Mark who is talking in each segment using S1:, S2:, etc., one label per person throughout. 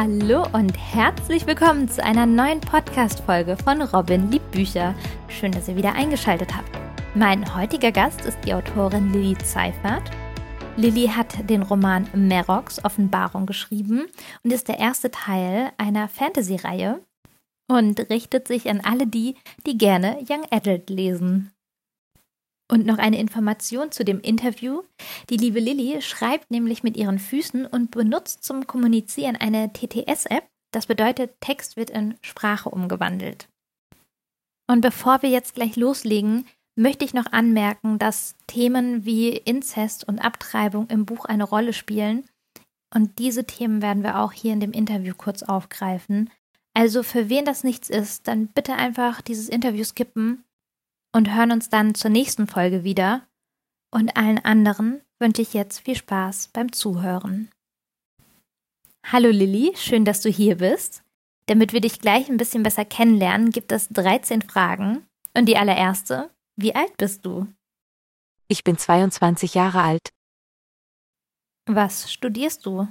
S1: Hallo und herzlich willkommen zu einer neuen Podcast-Folge von Robin liebt Bücher. Schön, dass ihr wieder eingeschaltet habt. Mein heutiger Gast ist die Autorin Lilly Zeifert. Lilly hat den Roman Merox Offenbarung geschrieben und ist der erste Teil einer Fantasy-Reihe und richtet sich an alle die, die gerne Young Adult lesen. Und noch eine Information zu dem Interview. Die liebe Lilly schreibt nämlich mit ihren Füßen und benutzt zum Kommunizieren eine TTS-App. Das bedeutet, Text wird in Sprache umgewandelt. Und bevor wir jetzt gleich loslegen, möchte ich noch anmerken, dass Themen wie Inzest und Abtreibung im Buch eine Rolle spielen. Und diese Themen werden wir auch hier in dem Interview kurz aufgreifen. Also für wen das nichts ist, dann bitte einfach dieses Interview skippen und hören uns dann zur nächsten Folge wieder. Und allen anderen wünsche ich jetzt viel Spaß beim Zuhören. Hallo Lilly, schön, dass du hier bist. Damit wir dich gleich ein bisschen besser kennenlernen, gibt es 13 Fragen. Und die allererste, wie alt bist du?
S2: Ich bin 22 Jahre alt.
S1: Was studierst du?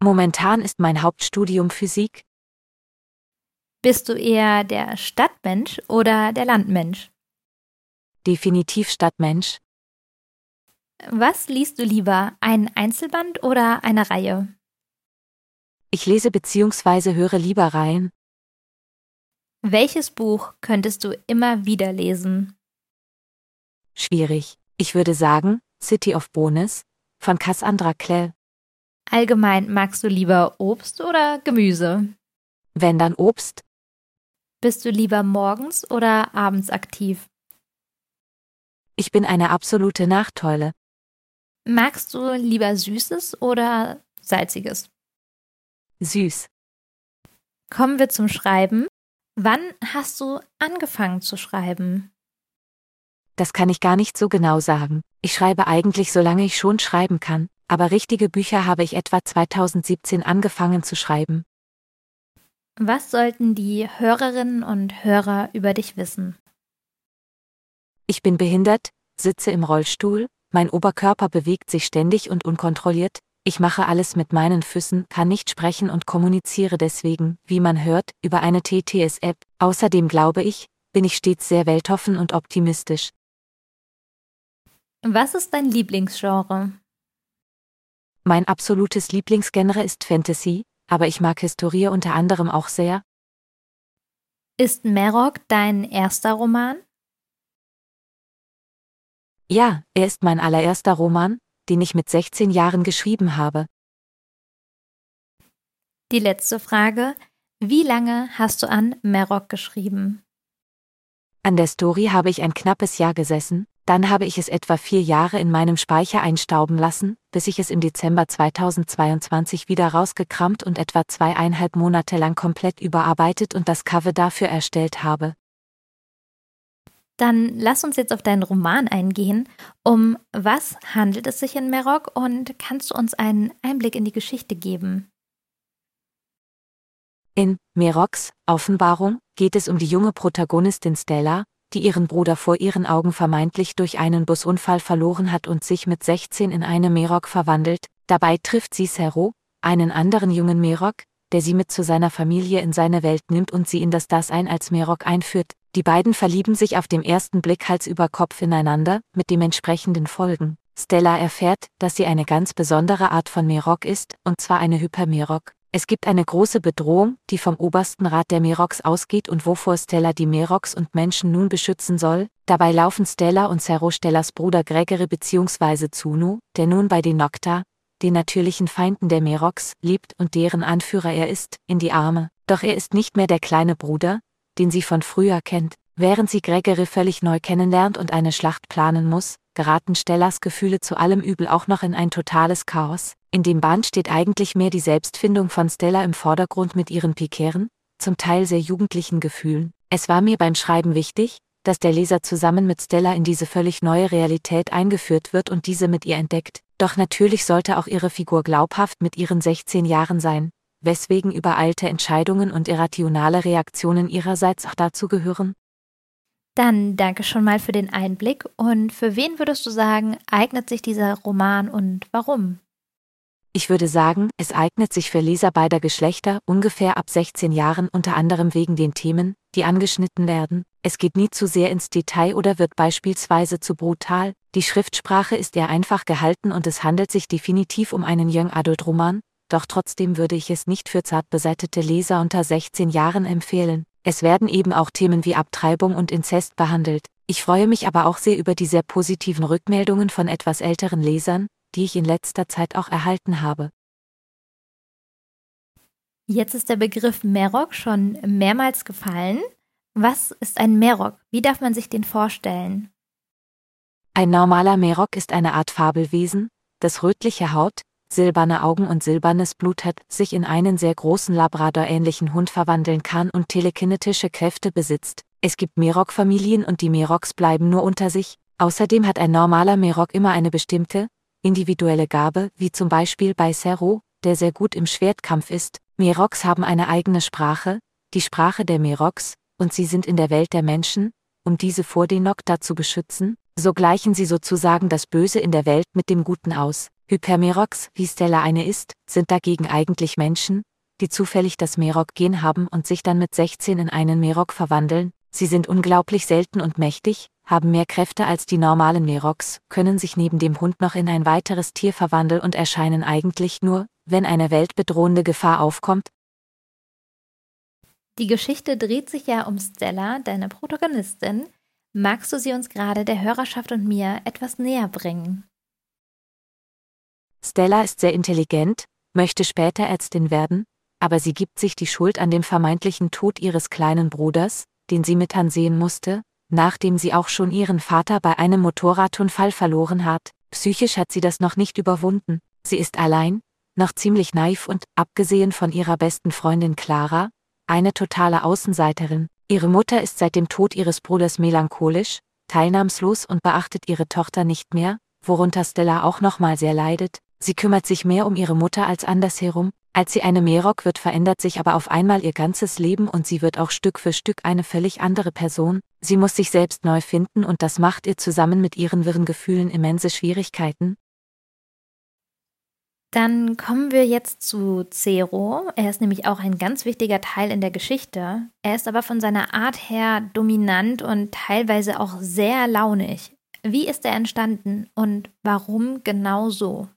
S2: Momentan ist mein Hauptstudium Physik.
S1: Bist du eher der Stadtmensch oder der Landmensch?
S2: Definitiv Stadtmensch.
S1: Was liest du lieber, ein Einzelband oder eine Reihe?
S2: Ich lese bzw. höre lieber Reihen.
S1: Welches Buch könntest du immer wieder lesen?
S2: Schwierig. Ich würde sagen, City of Bones von Cassandra Clare.
S1: Allgemein magst du lieber Obst oder Gemüse?
S2: Wenn dann Obst.
S1: Bist du lieber morgens oder abends aktiv?
S2: Ich bin eine absolute Nachteule.
S1: Magst du lieber Süßes oder Salziges?
S2: Süß.
S1: Kommen wir zum Schreiben. Wann hast du angefangen zu schreiben?
S2: Das kann ich gar nicht so genau sagen. Ich schreibe eigentlich solange ich schon schreiben kann, aber richtige Bücher habe ich etwa 2017 angefangen zu schreiben.
S1: Was sollten die Hörerinnen und Hörer über dich wissen?
S2: Ich bin behindert, sitze im Rollstuhl, mein Oberkörper bewegt sich ständig und unkontrolliert, ich mache alles mit meinen Füßen, kann nicht sprechen und kommuniziere deswegen, wie man hört, über eine TTS-App. Außerdem glaube ich, bin ich stets sehr weltoffen und optimistisch.
S1: Was ist dein Lieblingsgenre?
S2: Mein absolutes Lieblingsgenre ist Fantasy, aber ich mag Historie unter anderem auch sehr.
S1: Ist Merok dein erster Roman?
S2: Ja, er ist mein allererster Roman, den ich mit 16 Jahren geschrieben habe.
S1: Die letzte Frage. Wie lange hast du an Merok geschrieben?
S2: An der Story habe ich ein knappes Jahr gesessen, dann habe ich es etwa vier Jahre in meinem Speicher einstauben lassen, bis ich es im Dezember 2022 wieder rausgekramt und etwa zweieinhalb Monate lang komplett überarbeitet und das Cover dafür erstellt habe.
S1: Dann lass uns jetzt auf deinen Roman eingehen. Um was handelt es sich in Merok und kannst du uns einen Einblick in die Geschichte geben?
S2: In Meroks Offenbarung geht es um die junge Protagonistin Stella, die ihren Bruder vor ihren Augen vermeintlich durch einen Busunfall verloren hat und sich mit 16 in eine Merok verwandelt. Dabei trifft sie Sero, einen anderen jungen Merok, der sie mit zu seiner Familie in seine Welt nimmt und sie in das Dasein als Merok einführt. Die beiden verlieben sich auf dem ersten Blick Hals über Kopf ineinander, mit dementsprechenden Folgen. Stella erfährt, dass sie eine ganz besondere Art von Merok ist, und zwar eine Hypermerok. Es gibt eine große Bedrohung, die vom obersten Rat der Merox ausgeht und wovor Stella die Merox und Menschen nun beschützen soll. Dabei laufen Stella und Zero Stellas Bruder Gregory bzw. Zunu, der nun bei den Nocta, den natürlichen Feinden der Merox, lebt und deren Anführer er ist, in die Arme. Doch er ist nicht mehr der kleine Bruder, den sie von früher kennt. Während sie Gregory völlig neu kennenlernt und eine Schlacht planen muss, geraten Stellas Gefühle zu allem Übel auch noch in ein totales Chaos. In dem Band steht eigentlich mehr die Selbstfindung von Stella im Vordergrund mit ihren pikären, zum Teil sehr jugendlichen Gefühlen. Es war mir beim Schreiben wichtig, dass der Leser zusammen mit Stella in diese völlig neue Realität eingeführt wird und diese mit ihr entdeckt. Doch natürlich sollte auch ihre Figur glaubhaft mit ihren 16 Jahren sein, weswegen übereilte Entscheidungen und irrationale Reaktionen ihrerseits auch dazu gehören,
S1: dann danke schon mal für den Einblick. Und für wen würdest du sagen, eignet sich dieser Roman und warum?
S2: Ich würde sagen, es eignet sich für Leser beider Geschlechter ungefähr ab 16 Jahren unter anderem wegen den Themen, die angeschnitten werden. Es geht nie zu sehr ins Detail oder wird beispielsweise zu brutal. Die Schriftsprache ist eher einfach gehalten und es handelt sich definitiv um einen Young Adult Roman, doch trotzdem würde ich es nicht für zart beseitete Leser unter 16 Jahren empfehlen. Es werden eben auch Themen wie Abtreibung und Inzest behandelt. Ich freue mich aber auch sehr über die sehr positiven Rückmeldungen von etwas älteren Lesern, die ich in letzter Zeit auch erhalten habe.
S1: Jetzt ist der Begriff Merok schon mehrmals gefallen. Was ist ein Merok? Wie darf man sich den vorstellen?
S2: Ein normaler Merok ist eine Art Fabelwesen, das rötliche Haut, silberne Augen und silbernes Blut hat, sich in einen sehr großen Labrador-ähnlichen Hund verwandeln kann und telekinetische Kräfte besitzt. Es gibt Merok-Familien und die Meroks bleiben nur unter sich. Außerdem hat ein normaler Merok immer eine bestimmte, individuelle Gabe, wie zum Beispiel bei Zero, der sehr gut im Schwertkampf ist. Meroks haben eine eigene Sprache, die Sprache der Meroks, und sie sind in der Welt der Menschen, um diese vor den Nokta zu beschützen, so gleichen sie sozusagen das Böse in der Welt mit dem Guten aus. Hypermeroks, wie Stella eine ist, sind dagegen eigentlich Menschen, die zufällig das Merok-Gen haben und sich dann mit 16 in einen Merok verwandeln. Sie sind unglaublich selten und mächtig, haben mehr Kräfte als die normalen Meroks, können sich neben dem Hund noch in ein weiteres Tier verwandeln und erscheinen eigentlich nur, wenn eine weltbedrohende Gefahr aufkommt.
S1: Die Geschichte dreht sich ja um Stella, deine Protagonistin. Magst du sie uns gerade der Hörerschaft und mir etwas näher bringen?
S2: Stella ist sehr intelligent, möchte später Ärztin werden, aber sie gibt sich die Schuld an dem vermeintlichen Tod ihres kleinen Bruders, den sie mit ansehen musste, nachdem sie auch schon ihren Vater bei einem Motorradunfall verloren hat. Psychisch hat sie das noch nicht überwunden. Sie ist allein, noch ziemlich naiv und, abgesehen von ihrer besten Freundin Clara, eine totale Außenseiterin. Ihre Mutter ist seit dem Tod ihres Bruders melancholisch, teilnahmslos und beachtet ihre Tochter nicht mehr, worunter Stella auch nochmal sehr leidet. Sie kümmert sich mehr um ihre Mutter als andersherum, als sie eine Meerrock wird, verändert sich aber auf einmal ihr ganzes Leben und sie wird auch Stück für Stück eine völlig andere Person. Sie muss sich selbst neu finden und das macht ihr zusammen mit ihren wirren Gefühlen immense Schwierigkeiten.
S1: Dann kommen wir jetzt zu Zero. Er ist nämlich auch ein ganz wichtiger Teil in der Geschichte. Er ist aber von seiner Art her dominant und teilweise auch sehr launig. Wie ist er entstanden und warum genau so?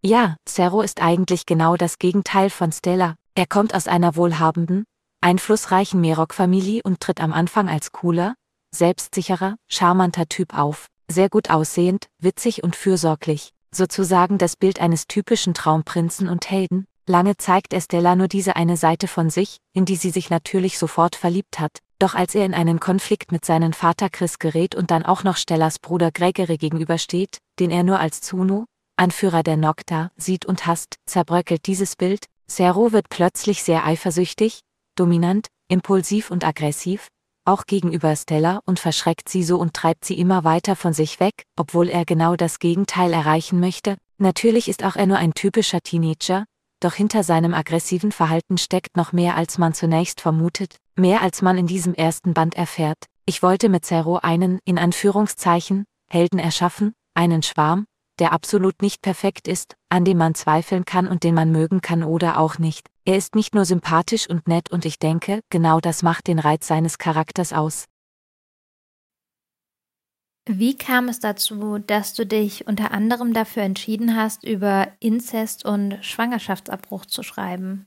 S2: Ja, Zero ist eigentlich genau das Gegenteil von Stella. Er kommt aus einer wohlhabenden, einflussreichen Merok-Familie und tritt am Anfang als cooler, selbstsicherer, charmanter Typ auf, sehr gut aussehend, witzig und fürsorglich, sozusagen das Bild eines typischen Traumprinzen und Helden. Lange zeigt er Stella nur diese eine Seite von sich, in die sie sich natürlich sofort verliebt hat, doch als er in einen Konflikt mit seinem Vater Chris gerät und dann auch noch Stellas Bruder Gregory gegenübersteht, den er nur als Zuno, Anführer der Nocta, sieht und hasst, zerbröckelt dieses Bild, Zero wird plötzlich sehr eifersüchtig, dominant, impulsiv und aggressiv, auch gegenüber Stella und verschreckt sie so und treibt sie immer weiter von sich weg, obwohl er genau das Gegenteil erreichen möchte. Natürlich ist auch er nur ein typischer Teenager, doch hinter seinem aggressiven Verhalten steckt noch mehr als man zunächst vermutet, mehr als man in diesem ersten Band erfährt. Ich wollte mit Zero einen, in Anführungszeichen, Helden erschaffen, einen Schwarm, der absolut nicht perfekt ist, an dem man zweifeln kann und den man mögen kann oder auch nicht. Er ist nicht nur sympathisch und nett und ich denke, genau das macht den Reiz seines Charakters aus.
S1: Wie kam es dazu, dass du dich unter anderem dafür entschieden hast, über Inzest und Schwangerschaftsabbruch zu schreiben?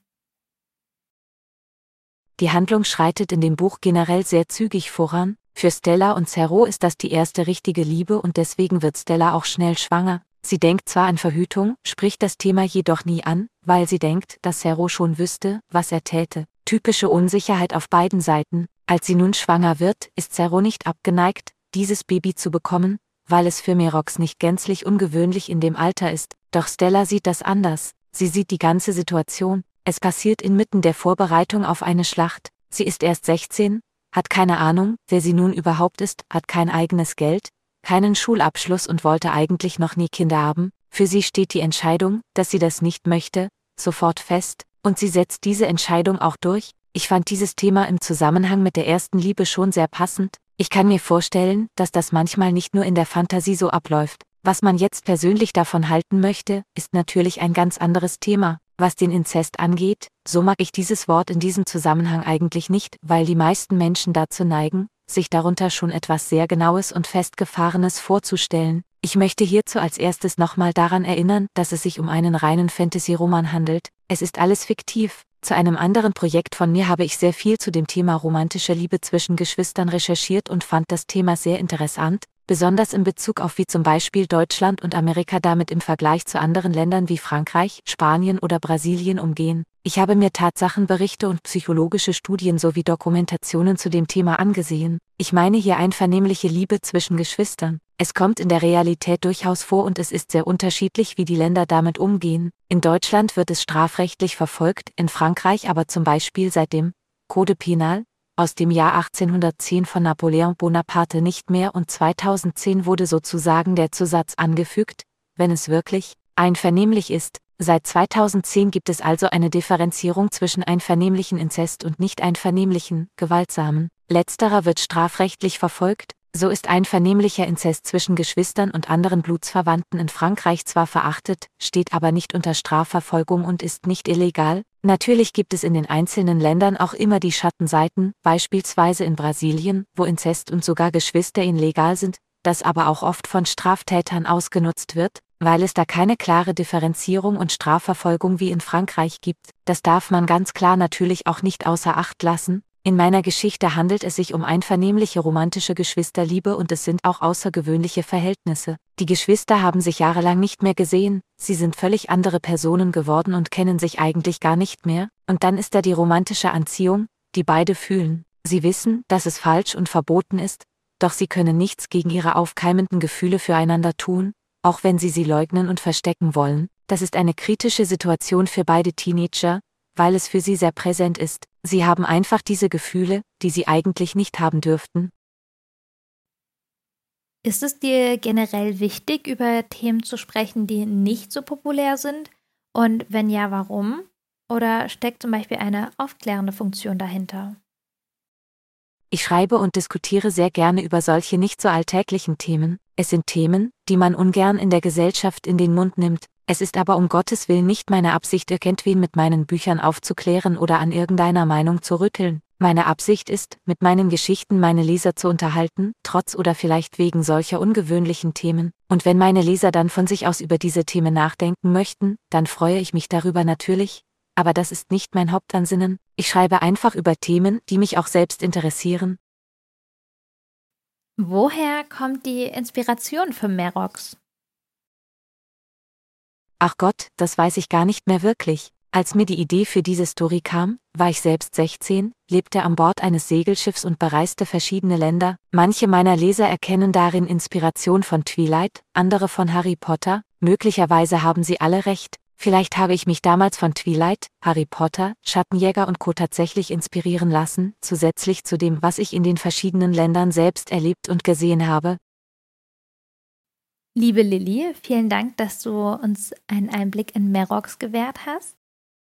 S2: Die Handlung schreitet in dem Buch generell sehr zügig voran, für Stella und Zero ist das die erste richtige Liebe und deswegen wird Stella auch schnell schwanger. Sie denkt zwar an Verhütung, spricht das Thema jedoch nie an, weil sie denkt, dass Zero schon wüsste, was er täte. Typische Unsicherheit auf beiden Seiten. Als sie nun schwanger wird, ist Zero nicht abgeneigt, dieses Baby zu bekommen, weil es für Merox nicht gänzlich ungewöhnlich in dem Alter ist. Doch Stella sieht das anders. Sie sieht die ganze Situation. Es passiert inmitten der Vorbereitung auf eine Schlacht. Sie ist erst 16, hat keine Ahnung, wer sie nun überhaupt ist, hat kein eigenes Geld, keinen Schulabschluss und wollte eigentlich noch nie Kinder haben, für sie steht die Entscheidung, dass sie das nicht möchte, sofort fest, und sie setzt diese Entscheidung auch durch. Ich fand dieses Thema im Zusammenhang mit der ersten Liebe schon sehr passend. Ich kann mir vorstellen, dass das manchmal nicht nur in der Fantasie so abläuft. Was man jetzt persönlich davon halten möchte, ist natürlich ein ganz anderes Thema. Was den Inzest angeht, so mag ich dieses Wort in diesem Zusammenhang eigentlich nicht, weil die meisten Menschen dazu neigen, sich darunter schon etwas sehr Genaues und Festgefahrenes vorzustellen. Ich möchte hierzu als erstes nochmal daran erinnern, dass es sich um einen reinen Fantasy-Roman handelt. Es ist alles fiktiv. Zu einem anderen Projekt von mir habe ich sehr viel zu dem Thema romantische Liebe zwischen Geschwistern recherchiert und fand das Thema sehr interessant, besonders in Bezug auf wie zum Beispiel Deutschland und Amerika damit im Vergleich zu anderen Ländern wie Frankreich, Spanien oder Brasilien umgehen. Ich habe mir Tatsachenberichte und psychologische Studien sowie Dokumentationen zu dem Thema angesehen. Ich meine hier einvernehmliche Liebe zwischen Geschwistern. Es kommt in der Realität durchaus vor und es ist sehr unterschiedlich, wie die Länder damit umgehen. In Deutschland wird es strafrechtlich verfolgt, in Frankreich aber zum Beispiel seit dem Code Penal, aus dem Jahr 1810 von Napoleon Bonaparte nicht mehr und 2010 wurde sozusagen der Zusatz angefügt, wenn es wirklich einvernehmlich ist. Seit 2010 gibt es also eine Differenzierung zwischen einvernehmlichen Inzest und nicht einvernehmlichen, gewaltsamen. Letzterer wird strafrechtlich verfolgt, so ist einvernehmlicher Inzest zwischen Geschwistern und anderen Blutsverwandten in Frankreich zwar verachtet, steht aber nicht unter Strafverfolgung und ist nicht illegal. Natürlich gibt es in den einzelnen Ländern auch immer die Schattenseiten, beispielsweise in Brasilien, wo Inzest und sogar Geschwister legal sind, das aber auch oft von Straftätern ausgenutzt wird, weil es da keine klare Differenzierung und Strafverfolgung wie in Frankreich gibt. Das darf man ganz klar natürlich auch nicht außer Acht lassen, in meiner Geschichte handelt es sich um einvernehmliche romantische Geschwisterliebe und es sind auch außergewöhnliche Verhältnisse. Die Geschwister haben sich jahrelang nicht mehr gesehen, sie sind völlig andere Personen geworden und kennen sich eigentlich gar nicht mehr, und dann ist da die romantische Anziehung, die beide fühlen. Sie wissen, dass es falsch und verboten ist, doch sie können nichts gegen ihre aufkeimenden Gefühle füreinander tun, auch wenn sie sie leugnen und verstecken wollen. Das ist eine kritische Situation für beide Teenager, weil es für sie sehr präsent ist, sie haben einfach diese Gefühle, die sie eigentlich nicht haben dürften.
S1: Ist es dir generell wichtig, über Themen zu sprechen, die nicht so populär sind? Und wenn ja, warum? Oder steckt zum Beispiel eine aufklärende Funktion dahinter?
S2: Ich schreibe und diskutiere sehr gerne über solche nicht so alltäglichen Themen. Es sind Themen, die man ungern in der Gesellschaft in den Mund nimmt, es ist aber um Gottes Willen nicht meine Absicht, irgendwen mit meinen Büchern aufzuklären oder an irgendeiner Meinung zu rütteln. Meine Absicht ist, mit meinen Geschichten meine Leser zu unterhalten, trotz oder vielleicht wegen solcher ungewöhnlichen Themen. Und wenn meine Leser dann von sich aus über diese Themen nachdenken möchten, dann freue ich mich darüber natürlich. Aber das ist nicht mein Hauptansinnen. Ich schreibe einfach über Themen, die mich auch selbst interessieren.
S1: Woher kommt die Inspiration für Merox?
S2: Ach Gott, das weiß ich gar nicht mehr wirklich. Als mir die Idee für diese Story kam, war ich selbst 16, lebte an Bord eines Segelschiffs und bereiste verschiedene Länder. Manche meiner Leser erkennen darin Inspiration von Twilight, andere von Harry Potter, möglicherweise haben sie alle recht. Vielleicht habe ich mich damals von Twilight, Harry Potter, Schattenjäger und Co. tatsächlich inspirieren lassen, zusätzlich zu dem, was ich in den verschiedenen Ländern selbst erlebt und gesehen habe,
S1: Liebe Lilly, vielen Dank, dass du uns einen Einblick in Merox gewährt hast.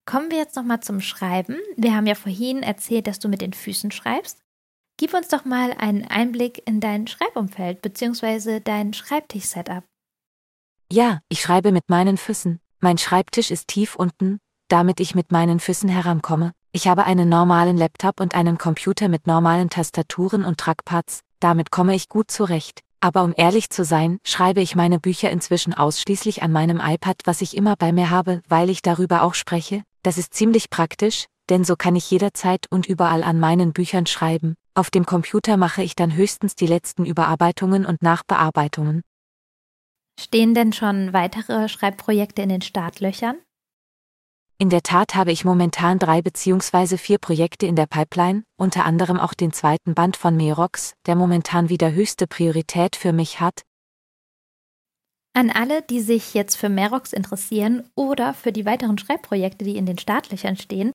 S1: Kommen wir jetzt nochmal zum Schreiben. Wir haben ja vorhin erzählt, dass du mit den Füßen schreibst. Gib uns doch mal einen Einblick in dein Schreibumfeld bzw. dein Schreibtisch-Setup.
S2: Ja, ich schreibe mit meinen Füßen. Mein Schreibtisch ist tief unten, damit ich mit meinen Füßen herankomme. Ich habe einen normalen Laptop und einen Computer mit normalen Tastaturen und Trackpads, damit komme ich gut zurecht. Aber um ehrlich zu sein, schreibe ich meine Bücher inzwischen ausschließlich an meinem iPad, was ich immer bei mir habe, weil ich darüber auch spreche. Das ist ziemlich praktisch, denn so kann ich jederzeit und überall an meinen Büchern schreiben. Auf dem Computer mache ich dann höchstens die letzten Überarbeitungen und Nachbearbeitungen.
S1: Stehen denn schon weitere Schreibprojekte in den Startlöchern?
S2: In der Tat habe ich momentan drei bzw. vier Projekte in der Pipeline, unter anderem auch den zweiten Band von Merox, der momentan wieder höchste Priorität für mich hat.
S1: An alle, die sich jetzt für Merox interessieren oder für die weiteren Schreibprojekte, die in den Startlöchern stehen,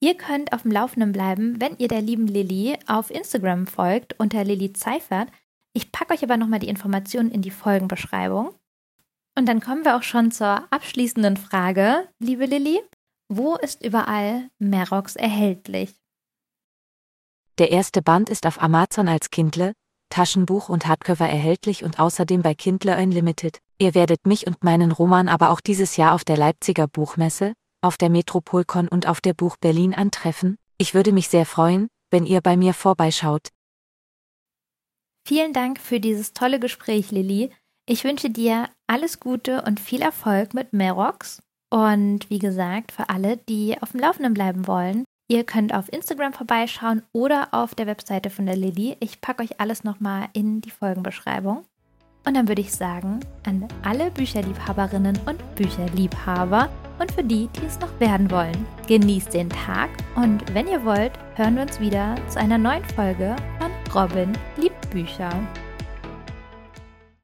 S1: ihr könnt auf dem Laufenden bleiben, wenn ihr der lieben Lilly auf Instagram folgt unter Lilly Zeifert. Ich packe euch aber nochmal die Informationen in die Folgenbeschreibung. Und dann kommen wir auch schon zur abschließenden Frage, liebe Lilly. Wo ist überall Merox erhältlich?
S2: Der erste Band ist auf Amazon als Kindle, Taschenbuch und Hardcover erhältlich und außerdem bei Kindle Unlimited. Ihr werdet mich und meinen Roman aber auch dieses Jahr auf der Leipziger Buchmesse, auf der Metropolcon und auf der Buch Berlin antreffen. Ich würde mich sehr freuen, wenn ihr bei mir vorbeischaut.
S1: Vielen Dank für dieses tolle Gespräch, Lilly. Ich wünsche dir alles Gute und viel Erfolg mit Merox. Und wie gesagt, für alle, die auf dem Laufenden bleiben wollen, ihr könnt auf Instagram vorbeischauen oder auf der Webseite von der Lilly. Ich packe euch alles nochmal in die Folgenbeschreibung. Und dann würde ich sagen, an alle Bücherliebhaberinnen und Bücherliebhaber und für die, die es noch werden wollen, genießt den Tag und wenn ihr wollt, hören wir uns wieder zu einer neuen Folge von Robin liebt Bücher.